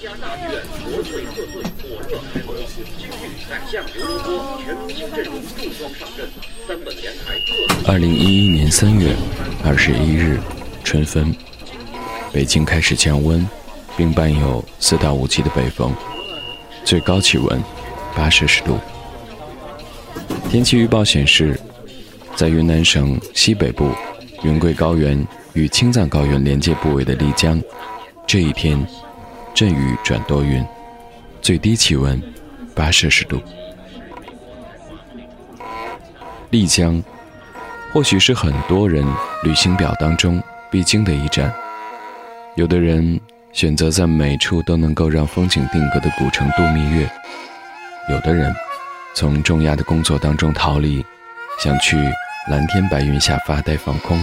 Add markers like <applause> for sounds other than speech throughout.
家大剧院国粹贺岁火热开播，京剧宰相刘罗锅全明星阵容重装上阵，三本连台。二零一一年三月二十一日，春分，北京开始降温，并伴有四到五级的北风，最高气温八摄氏度。天气预报显示，在云南省西北部云贵高原与青藏高原连接部位的丽江，这一天阵雨转多云，最低气温八摄氏度。丽江，或许是很多人旅行表当中必经的一站。有的人选择在每处都能够让风景定格的古城度蜜月，有的人。从重压的工作当中逃离，想去蓝天白云下发呆放空。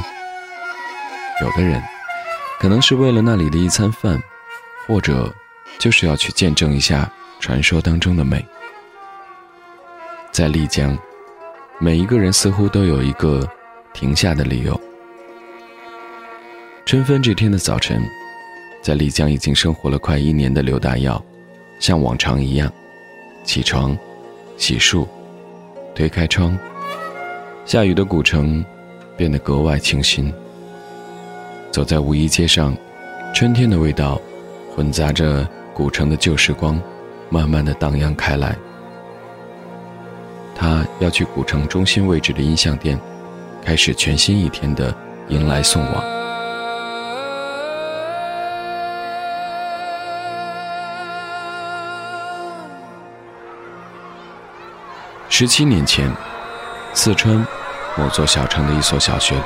有的人可能是为了那里的一餐饭，或者就是要去见证一下传说当中的美。在丽江，每一个人似乎都有一个停下的理由。春分这天的早晨，在丽江已经生活了快一年的刘大耀，像往常一样起床。洗漱，推开窗，下雨的古城变得格外清新。走在五一街上，春天的味道混杂着古城的旧时光，慢慢的荡漾开来。他要去古城中心位置的音像店，开始全新一天的迎来送往。十七年前，四川某座小城的一所小学里，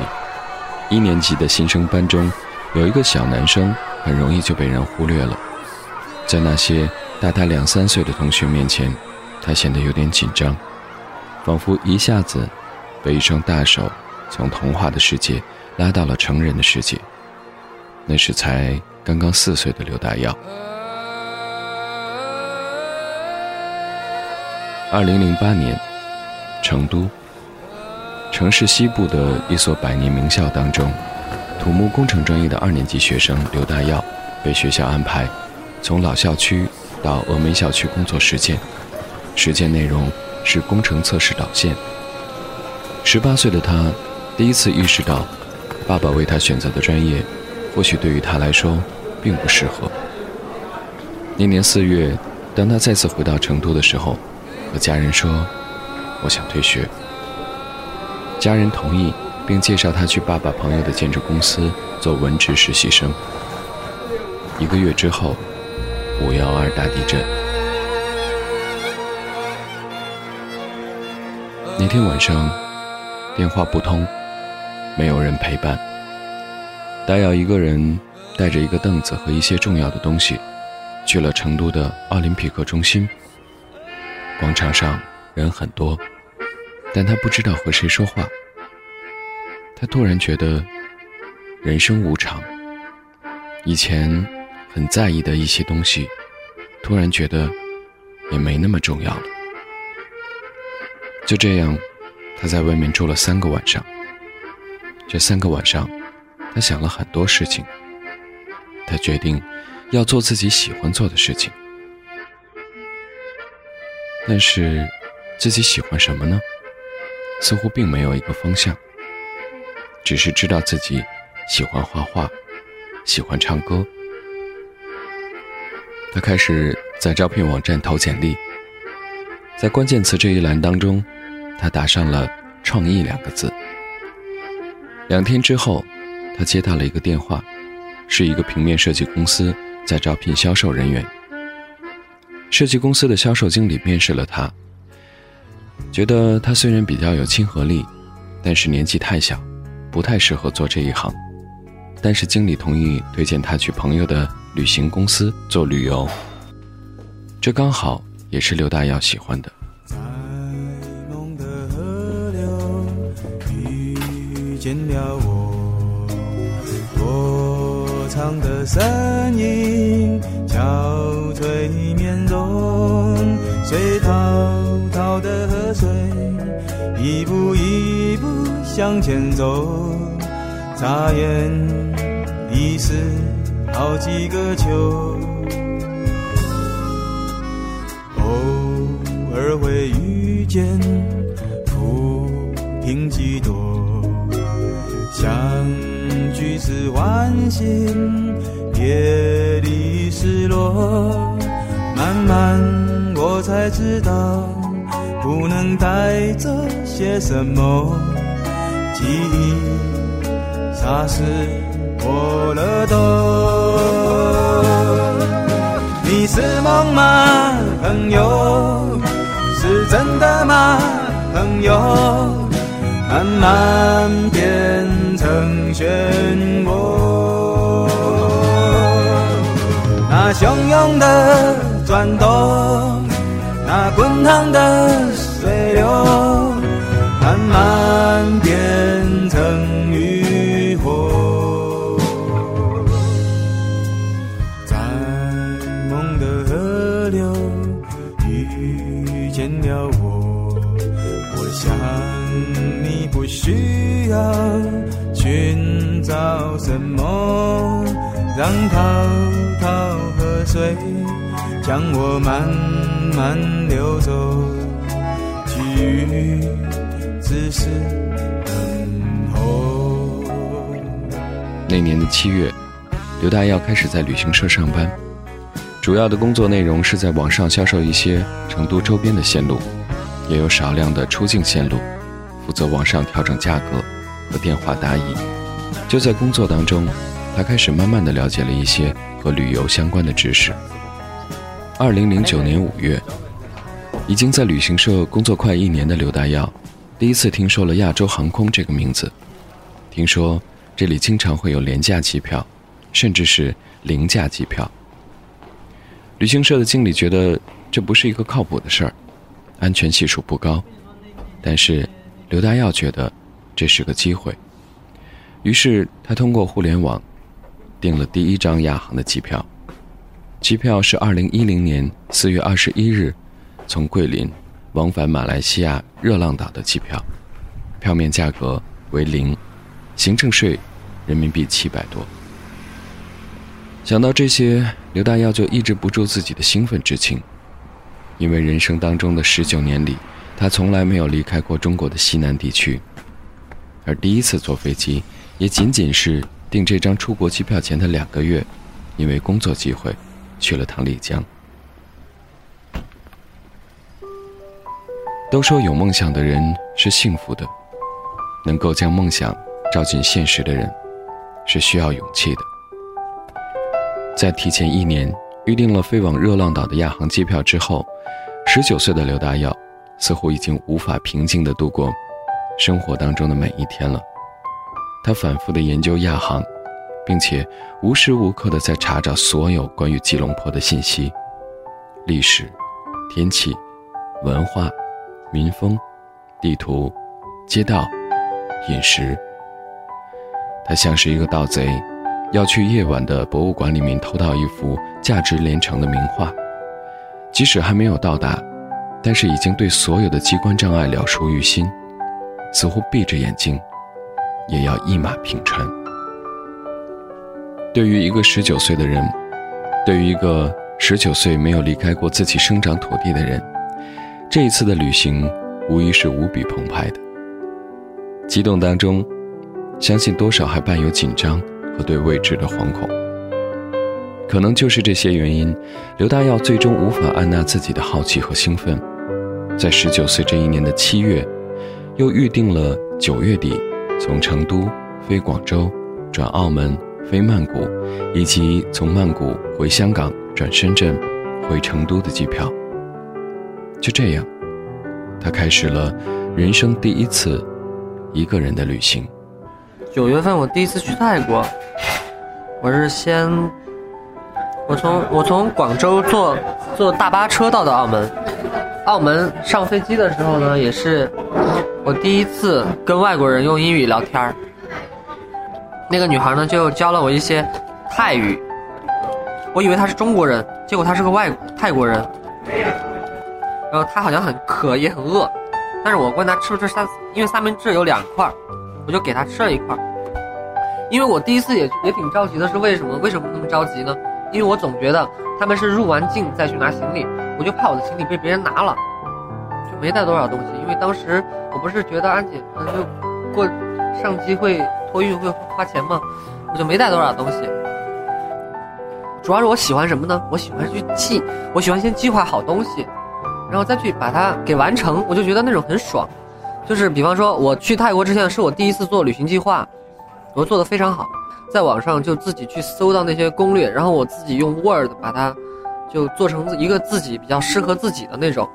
一年级的新生班中，有一个小男生，很容易就被人忽略了。在那些大他两三岁的同学面前，他显得有点紧张，仿佛一下子被一双大手从童话的世界拉到了成人的世界。那是才刚刚四岁的刘大耀。二零零八年，成都城市西部的一所百年名校当中，土木工程专业的二年级学生刘大耀被学校安排从老校区到峨眉校区工作实践，实践内容是工程测试导线。十八岁的他第一次意识到，爸爸为他选择的专业，或许对于他来说并不适合。那年四月，当他再次回到成都的时候。和家人说：“我想退学。”家人同意，并介绍他去爸爸朋友的建筑公司做文职实习生。一个月之后，五幺二大地震。那天晚上，电话不通，没有人陪伴。大耀一个人带着一个凳子和一些重要的东西，去了成都的奥林匹克中心。广场上人很多，但他不知道和谁说话。他突然觉得人生无常，以前很在意的一些东西，突然觉得也没那么重要了。就这样，他在外面住了三个晚上。这三个晚上，他想了很多事情。他决定要做自己喜欢做的事情。但是，自己喜欢什么呢？似乎并没有一个方向，只是知道自己喜欢画画，喜欢唱歌。他开始在招聘网站投简历，在关键词这一栏当中，他打上了“创意”两个字。两天之后，他接到了一个电话，是一个平面设计公司在招聘销售人员。设计公司的销售经理面试了他，觉得他虽然比较有亲和力，但是年纪太小，不太适合做这一行。但是经理同意推荐他去朋友的旅行公司做旅游，这刚好也是刘大耀喜欢的。在梦的河流遇见了我，躲藏的身影憔悴面容。水滔滔的河水，一步一步向前走眨眼已是好几个秋。偶尔会遇见浮萍几朵相聚是欢欣别离失落慢慢我才知道不能带走些什么记忆，霎时过了冬。你是梦吗，朋友？是真的吗，朋友？慢慢变成漩涡，那汹涌的转动，那滚烫的将我慢慢流走，机遇只是等候。那年的七月，刘大耀开始在旅行社上班，主要的工作内容是在网上销售一些成都周边的线路，也有少量的出境线路，负责网上调整价格和电话答疑。就在工作当中，他开始慢慢的了解了一些和旅游相关的知识。二零零九年五月，已经在旅行社工作快一年的刘大耀，第一次听说了亚洲航空这个名字，听说。这里经常会有廉价机票，甚至是零价机票。旅行社的经理觉得这不是一个靠谱的事儿，安全系数不高。但是刘大耀觉得这是个机会，于是他通过互联网订了第一张亚航的机票。机票是二零一零年四月二十一日从桂林往返马来西亚热浪岛的机票，票面价格为零，行政税。人民币七百多。想到这些，刘大耀就抑制不住自己的兴奋之情，因为人生当中的十九年里，他从来没有离开过中国的西南地区，而第一次坐飞机，也仅仅是订这张出国机票前的两个月，因为工作机会，去了趟丽江。都说有梦想的人是幸福的，能够将梦想照进现实的人。是需要勇气的。在提前一年预定了飞往热浪岛的亚航机票之后，十九岁的刘大耀似乎已经无法平静地度过生活当中的每一天了。他反复地研究亚航，并且无时无刻地在查找所有关于吉隆坡的信息、历史、天气、文化、民风、地图、街道、饮食。他像是一个盗贼，要去夜晚的博物馆里面偷到一幅价值连城的名画。即使还没有到达，但是已经对所有的机关障碍了熟于心，似乎闭着眼睛，也要一马平川。对于一个十九岁的人，对于一个十九岁没有离开过自己生长土地的人，这一次的旅行无疑是无比澎湃的。激动当中。相信多少还伴有紧张和对未知的惶恐。可能就是这些原因，刘大耀最终无法按捺自己的好奇和兴奋，在十九岁这一年的七月，又预定了九月底从成都飞广州，转澳门飞曼谷，以及从曼谷回香港转深圳，回成都的机票。就这样，他开始了人生第一次一个人的旅行。九月份我第一次去泰国，我是先，我从我从广州坐坐大巴车到的澳门，澳门上飞机的时候呢，也是我第一次跟外国人用英语聊天儿。那个女孩呢就教了我一些泰语，我以为她是中国人，结果她是个外泰国人。然后她好像很渴也很饿，但是我问她吃不吃三，因为三明治有两块。我就给她吃了一块，因为我第一次也也挺着急的，是为什么？为什么那么着急呢？因为我总觉得他们是入完境再去拿行李，我就怕我的行李被别人拿了。就没带多少东西，因为当时我不是觉得安检嗯就过上机会托运会花钱吗，我就没带多少东西。主要是我喜欢什么呢？我喜欢去记，我喜欢先计划好东西，然后再去把它给完成，我就觉得那种很爽。就是比方说，我去泰国之前是我第一次做旅行计划，我做的非常好，在网上就自己去搜到那些攻略，然后我自己用 Word 把它就做成一个自己比较适合自己的那种。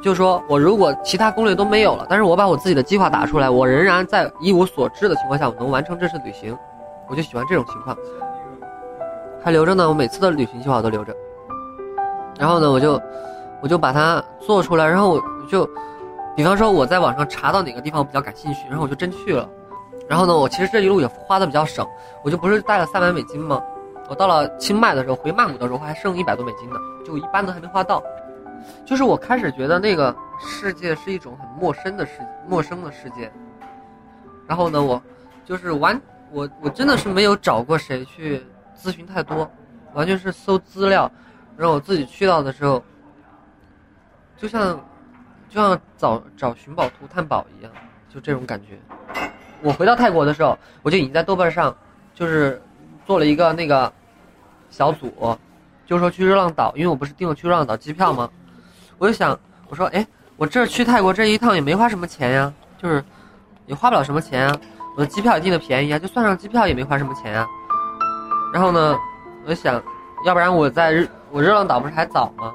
就说我如果其他攻略都没有了，但是我把我自己的计划打出来，我仍然在一无所知的情况下，我能完成这次旅行，我就喜欢这种情况。还留着呢，我每次的旅行计划都留着。然后呢，我就我就把它做出来，然后我就，比方说我在网上查到哪个地方我比较感兴趣，然后我就真去了。然后呢，我其实这一路也花的比较省，我就不是带了三百美金吗？我到了清迈的时候，回曼谷的时候还剩一百多美金呢，就一般都还没花到。就是我开始觉得那个世界是一种很陌生的世陌生的世界。然后呢，我就是完我我真的是没有找过谁去咨询太多，完全是搜资料，然后我自己去到的时候，就像就像找找寻宝图探宝一样，就这种感觉。我回到泰国的时候，我就已经在豆瓣上就是做了一个那个小组，就是说去热浪岛，因为我不是订了去热浪岛机票吗？我就想，我说，哎，我这去泰国这一趟也没花什么钱呀，就是也花不了什么钱啊，我的机票也订的便宜啊，就算上机票也没花什么钱啊。然后呢，我就想，要不然我在我热浪岛不是还早吗？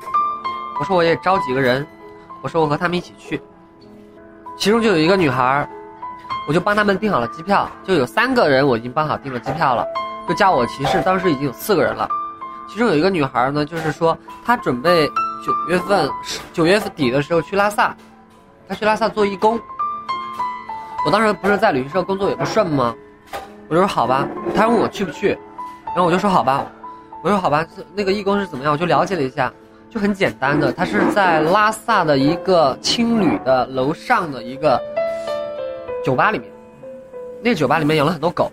我说我也招几个人，我说我和他们一起去，其中就有一个女孩，我就帮他们订好了机票，就有三个人我已经帮好订了机票了，就加我骑士，当时已经有四个人了，其中有一个女孩呢，就是说她准备。九月份，九月底的时候去拉萨，他去拉萨做义工。我当时不是在旅行社工作也不顺吗？我就说好吧。他问我去不去，然后我就说好吧。我说好吧，那个义工是怎么样？我就了解了一下，就很简单的，他是在拉萨的一个青旅的楼上的一个酒吧里面，那个酒吧里面养了很多狗。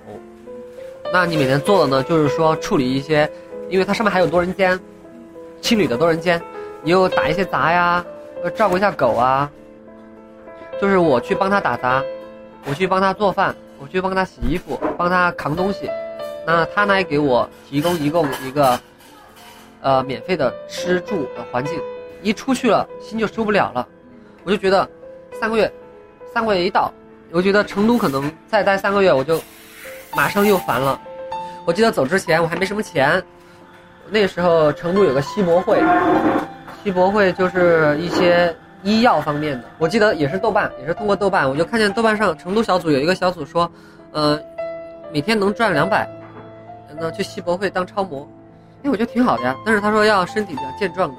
那你每天做的呢，就是说处理一些，因为它上面还有多人间，青旅的多人间。你又打一些杂呀，呃，照顾一下狗啊。就是我去帮他打杂，我去帮他做饭，我去帮他洗衣服，帮他扛东西。那他呢，给我提供一共一个，呃，免费的吃住的环境。一出去了，心就受不了了。我就觉得，三个月，三个月一到，我觉得成都可能再待三个月，我就马上又烦了。我记得走之前我还没什么钱，那时候成都有个西博会。西博会就是一些医药方面的，我记得也是豆瓣，也是通过豆瓣，我就看见豆瓣上成都小组有一个小组说，呃，每天能赚两百，那去西博会当超模，哎，我觉得挺好的呀。但是他说要身体比较健壮的，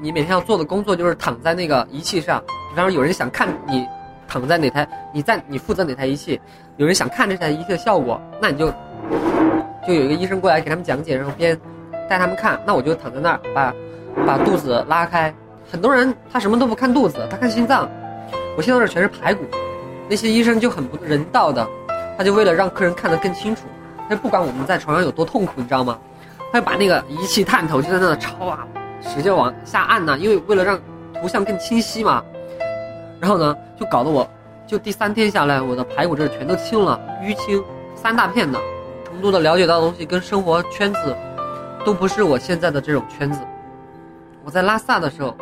你每天要做的工作就是躺在那个仪器上，比方说有人想看你躺在哪台，你在你负责哪台仪器，有人想看这台仪器的效果，那你就就有一个医生过来给他们讲解，然后边带他们看，那我就躺在那儿把。把肚子拉开，很多人他什么都不看肚子，他看心脏。我现在这全是排骨，那些医生就很不人道的，他就为了让客人看得更清楚，他就不管我们在床上有多痛苦，你知道吗？他就把那个仪器探头就在那抄啊，使劲往下按呢，因为为了让图像更清晰嘛。然后呢，就搞得我，就第三天下来，我的排骨这全都青了，淤青，三大片的。成都的了解到的东西跟生活圈子，都不是我现在的这种圈子。我在拉萨的时候，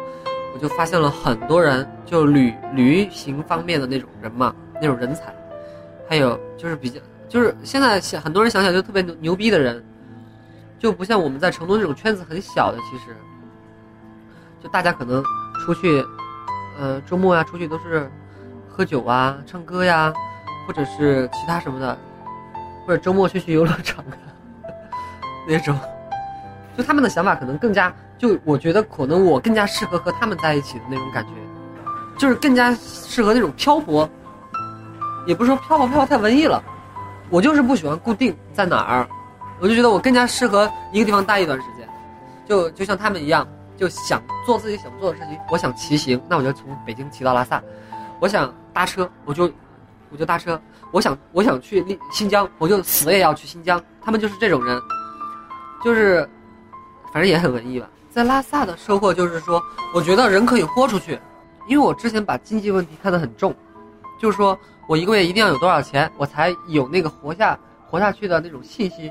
我就发现了很多人，就旅旅行方面的那种人嘛，那种人才，还有就是比较，就是现在想很多人想想就特别牛牛逼的人，就不像我们在成都那种圈子很小的，其实，就大家可能出去，呃，周末呀出去都是喝酒啊、唱歌呀，或者是其他什么的，或者周末去去游乐场啊 <laughs> 那种，就他们的想法可能更加。就我觉得可能我更加适合和他们在一起的那种感觉，就是更加适合那种漂泊，也不是说漂泊漂泊太文艺了，我就是不喜欢固定在哪儿，我就觉得我更加适合一个地方待一段时间，就就像他们一样，就想做自己想做的事情。我想骑行，那我就从北京骑到拉萨；我想搭车，我就我就搭车；我想我想去新疆，我就死也要去新疆。他们就是这种人，就是反正也很文艺吧。在拉萨的收获就是说，我觉得人可以豁出去，因为我之前把经济问题看得很重，就是说我一个月一定要有多少钱，我才有那个活下活下去的那种信心，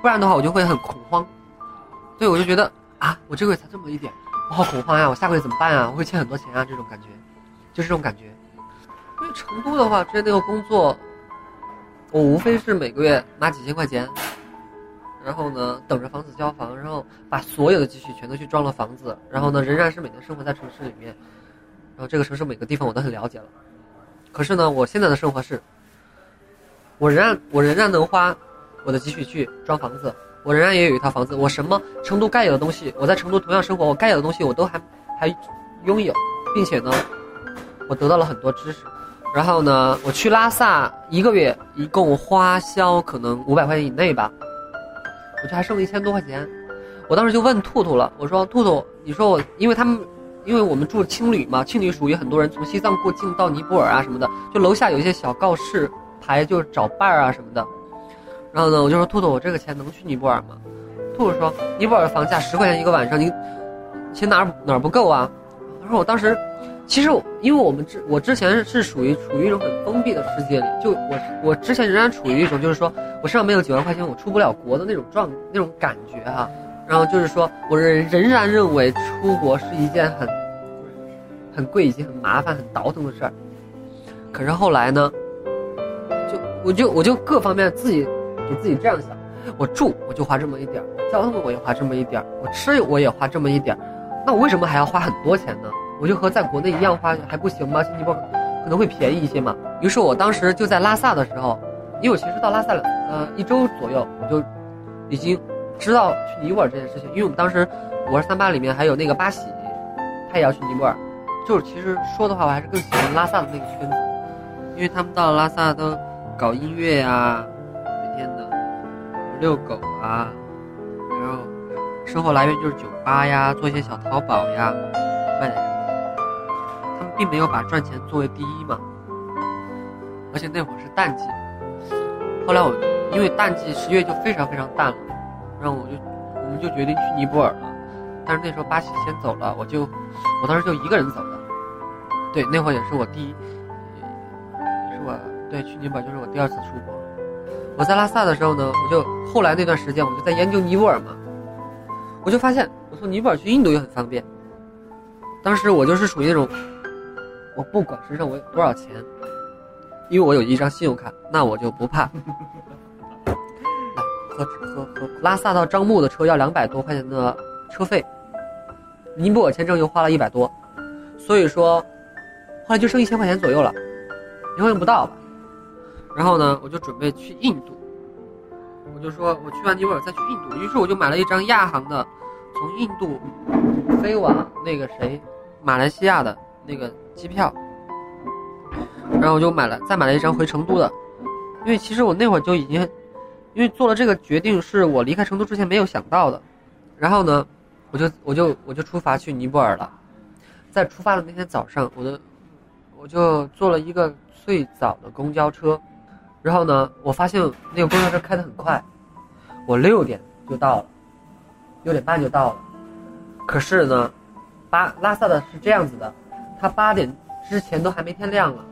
不然的话我就会很恐慌。对，我就觉得啊，我这个月才这么一点，我好恐慌呀！我下个月怎么办啊？我会欠很多钱啊，这种感觉，就这种感觉。因为成都的话，之前那个工作，我无非是每个月拿几千块钱，然后呢等着房子交房，然后把所有的积蓄全都去装了房子，然后呢仍然是每天生活在城市里面，然后这个城市每个地方我都很了解了。可是呢，我现在的生活是，我仍然我仍然能花我的积蓄去装房子，我仍然也有一套房子，我什么成都该有的东西，我在成都同样生活，我该有的东西我都还还拥有，并且呢，我得到了很多知识。然后呢，我去拉萨一个月，一共花销可能五百块钱以内吧，我就还剩一千多块钱。我当时就问兔兔了，我说：“兔兔，你说我，因为他们，因为我们住青旅嘛，青旅属于很多人从西藏过境到尼泊尔啊什么的，就楼下有一些小告示牌，就是找伴儿啊什么的。然后呢，我就说兔兔，我这个钱能去尼泊尔吗？兔兔说，尼泊尔的房价十块钱一个晚上，你钱哪哪不够啊？他说我当时。其实，因为我们之我之前是属于处于一种很封闭的世界里，就我我之前仍然处于一种就是说我身上没有几万块钱我出不了国的那种状那种感觉哈，然后就是说我仍仍然认为出国是一件很很贵以及很麻烦很倒腾的事儿，可是后来呢，就我就我就各方面自己给自己这样想，我住我就花这么一点儿，交通我也花这么一点儿，我吃我也花这么一点儿，那我为什么还要花很多钱呢？我就和在国内一样花还不行吗？去尼泊尔可能会便宜一些嘛。于是我当时就在拉萨的时候，因为我其实到拉萨了，呃，一周左右我就已经知道去尼泊尔这件事情。因为我们当时五二三八里面还有那个八喜，他也要去尼泊尔。就是其实说的话，我还是更喜欢拉萨的那个圈子，因为他们到拉萨都搞音乐呀，每天的遛狗啊，然后生活来源就是酒吧呀，做一些小淘宝呀，卖点。并没有把赚钱作为第一嘛，而且那会儿是淡季。后来我因为淡季十月就非常非常淡了，然后我就我们就决定去尼泊尔了。但是那时候巴西先走了，我就我当时就一个人走的。对，那会儿也是我第一，也是我对去尼泊尔就是我第二次出国。我在拉萨的时候呢，我就后来那段时间我就在研究尼泊尔嘛，我就发现我从尼泊尔去印度也很方便。当时我就是属于那种。我不管身上我有多少钱，因为我有一张信用卡，那我就不怕。来，和和和拉萨到樟木的车要两百多块钱的车费，尼泊尔签证又花了一百多，所以说后来就剩一千块钱左右了，一万不到吧。然后呢，我就准备去印度，我就说我去完尼泊尔再去印度，于是我就买了一张亚航的，从印度飞往那个谁，马来西亚的那个。机票，然后我就买了，再买了一张回成都的，因为其实我那会儿就已经，因为做了这个决定是我离开成都之前没有想到的，然后呢，我就我就我就出发去尼泊尔了，在出发的那天早上，我的我就坐了一个最早的公交车，然后呢，我发现那个公交车开得很快，我六点就到了，六点半就到了，可是呢，巴拉萨的是这样子的。他八点之前都还没天亮了，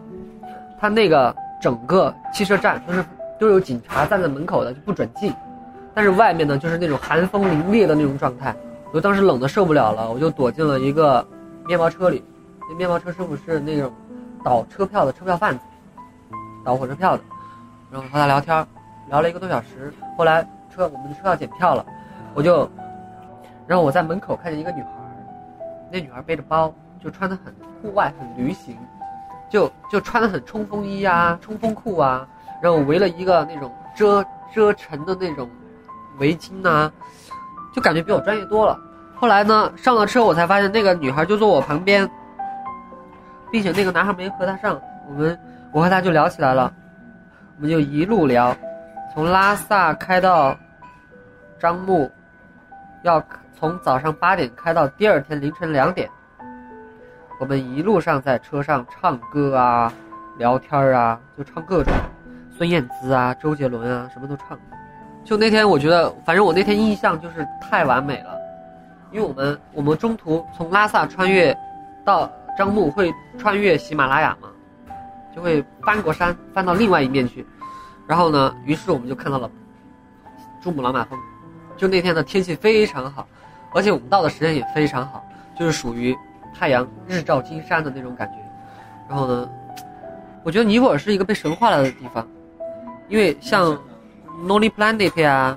他那个整个汽车站都是都有警察站在门口的，就不准进。但是外面呢，就是那种寒风凛冽的那种状态。我当时冷的受不了了，我就躲进了一个面包车里。那面包车师傅是那种倒车票的车票贩子，倒火车票的。然后和他聊天，聊了一个多小时。后来车我们的车要检票了，我就，然后我在门口看见一个女孩，那女孩背着包。就穿的很户外，很旅行，就就穿的很冲锋衣啊，冲锋裤啊，然后围了一个那种遮遮尘的那种围巾呐，就感觉比我专业多了。后来呢，上了车我才发现那个女孩就坐我旁边，并且那个男孩没和她上，我们我和她就聊起来了，我们就一路聊，从拉萨开到樟木，要从早上八点开到第二天凌晨两点。我们一路上在车上唱歌啊，聊天啊，就唱各种，孙燕姿啊，周杰伦啊，什么都唱。就那天，我觉得，反正我那天印象就是太完美了，因为我们我们中途从拉萨穿越，到樟木会穿越喜马拉雅嘛，就会翻过山，翻到另外一面去。然后呢，于是我们就看到了珠穆朗玛峰。就那天的天气非常好，而且我们到的时间也非常好，就是属于太阳日照金山的那种感觉。然后呢，我觉得尼泊尔是一个被神化了的地方，因为像 Lonely Planet 呀，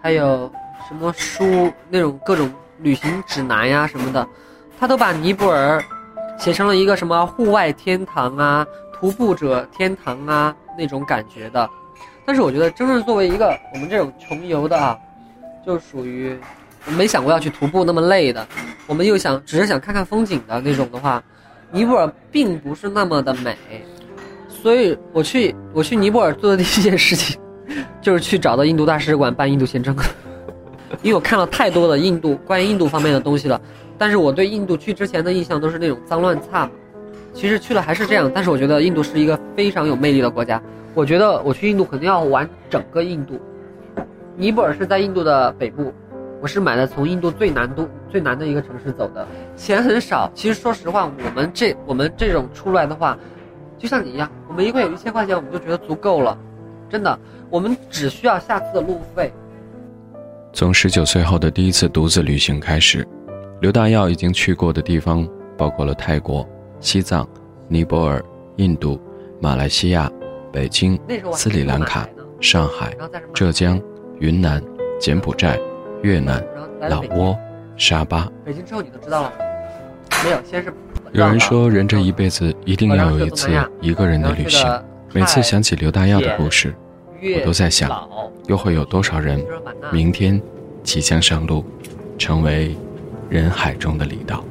还有什么书那种各种旅行指南呀什么的，他都把尼泊尔写成了一个什么户外天堂啊、徒步者天堂啊那种感觉的。但是我觉得，真正作为一个我们这种穷游的啊。就属于没想过要去徒步那么累的，我们又想只是想看看风景的那种的话，尼泊尔并不是那么的美，所以我去我去尼泊尔做的第一件事情，<laughs> 就是去找到印度大使馆办印度签证，因为我看了太多的印度关于印度方面的东西了，但是我对印度去之前的印象都是那种脏乱差，其实去了还是这样，但是我觉得印度是一个非常有魅力的国家，我觉得我去印度肯定要玩整个印度。尼泊尔是在印度的北部，我是买的从印度最南度最南的一个城市走的，钱很少。其实说实话，我们这我们这种出来的话，就像你一样，我们一个月有一千块钱，我们就觉得足够了，真的。我们只需要下次的路费。从十九岁后的第一次独自旅行开始，刘大耀已经去过的地方包括了泰国、西藏、尼泊尔、印度、马来西亚、北京、斯里兰卡、上海、浙江。云南、柬埔寨、越南、老挝、沙巴。北京之后你都知道了？没有，先是。有人说，人这一辈子一定要有一次一个人的旅行。每次想起刘大耀的故事，我都在想，又会有多少人明天即将上路，成为人海中的离岛？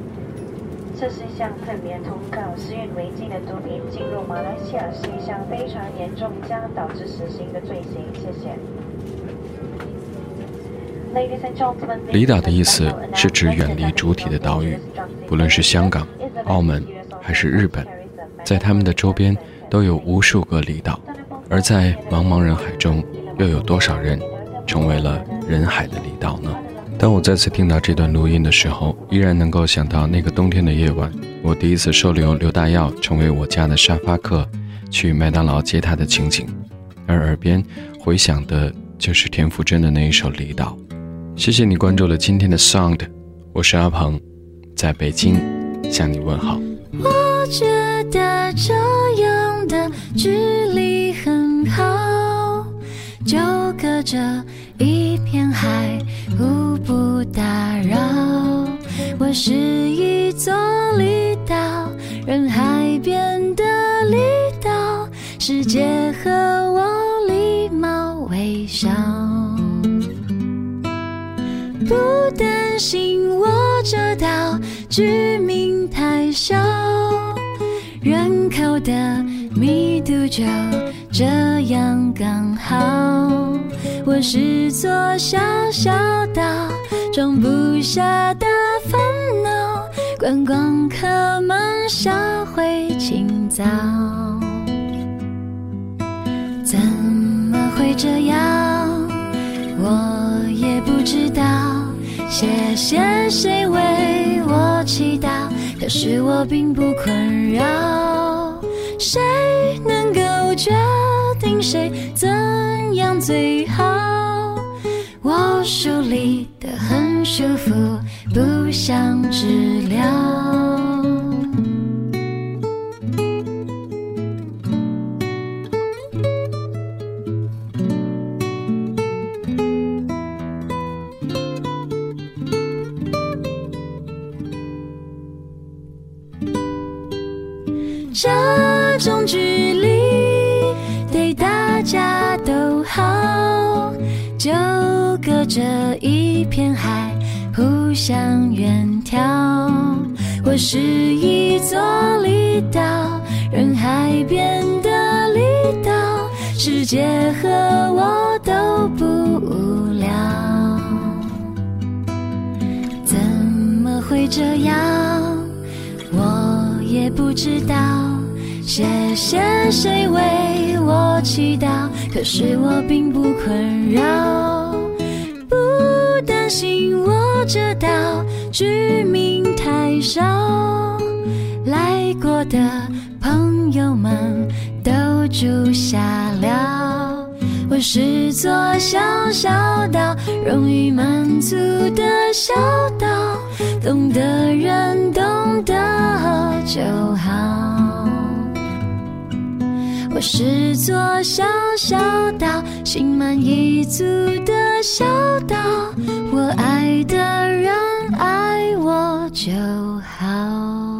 这是一项特别通告，十月违禁的毒品进入马来西亚是一项非常严重，将导致死刑的罪行。谢谢。离岛的意思是指远离主体的岛屿，不论是香港、澳门还是日本，在他们的周边都有无数个离岛，而在茫茫人海中，又有多少人成为了人海的离岛呢？当我再次听到这段录音的时候，依然能够想到那个冬天的夜晚，我第一次收留刘大耀成为我家的沙发客，去麦当劳接他的情景，而耳边回响的就是田馥甄的那一首《离岛》。谢谢你关注了今天的 Sound，我是阿鹏，在北京向你问好。我觉得这样的距离很好，就隔着一片海，互不打扰。我是一座离岛，人海边的离岛，世界和我礼貌微笑。不担心我这岛居民太少，人口的密度就这样刚好。我是座小小岛，装不下大烦恼，观光客们笑会清早。怎么会这样？谢谢谁为我祈祷，可是我并不困扰。谁能够决定谁怎样最好？我梳理得很舒服，不想治疗。这种距离对大家都好，就隔着一片海，互相远眺。我是一座离岛，人海边的离岛，世界和我都不无聊。怎么会这样？我也不知道。谢谢谁为我祈祷，可是我并不困扰，不担心我这岛居民太少。来过的朋友们都住下了。我是座小小岛，容易满足的小岛，懂得人懂得就好。是座小小岛心满意足的小岛我爱的人爱我就好。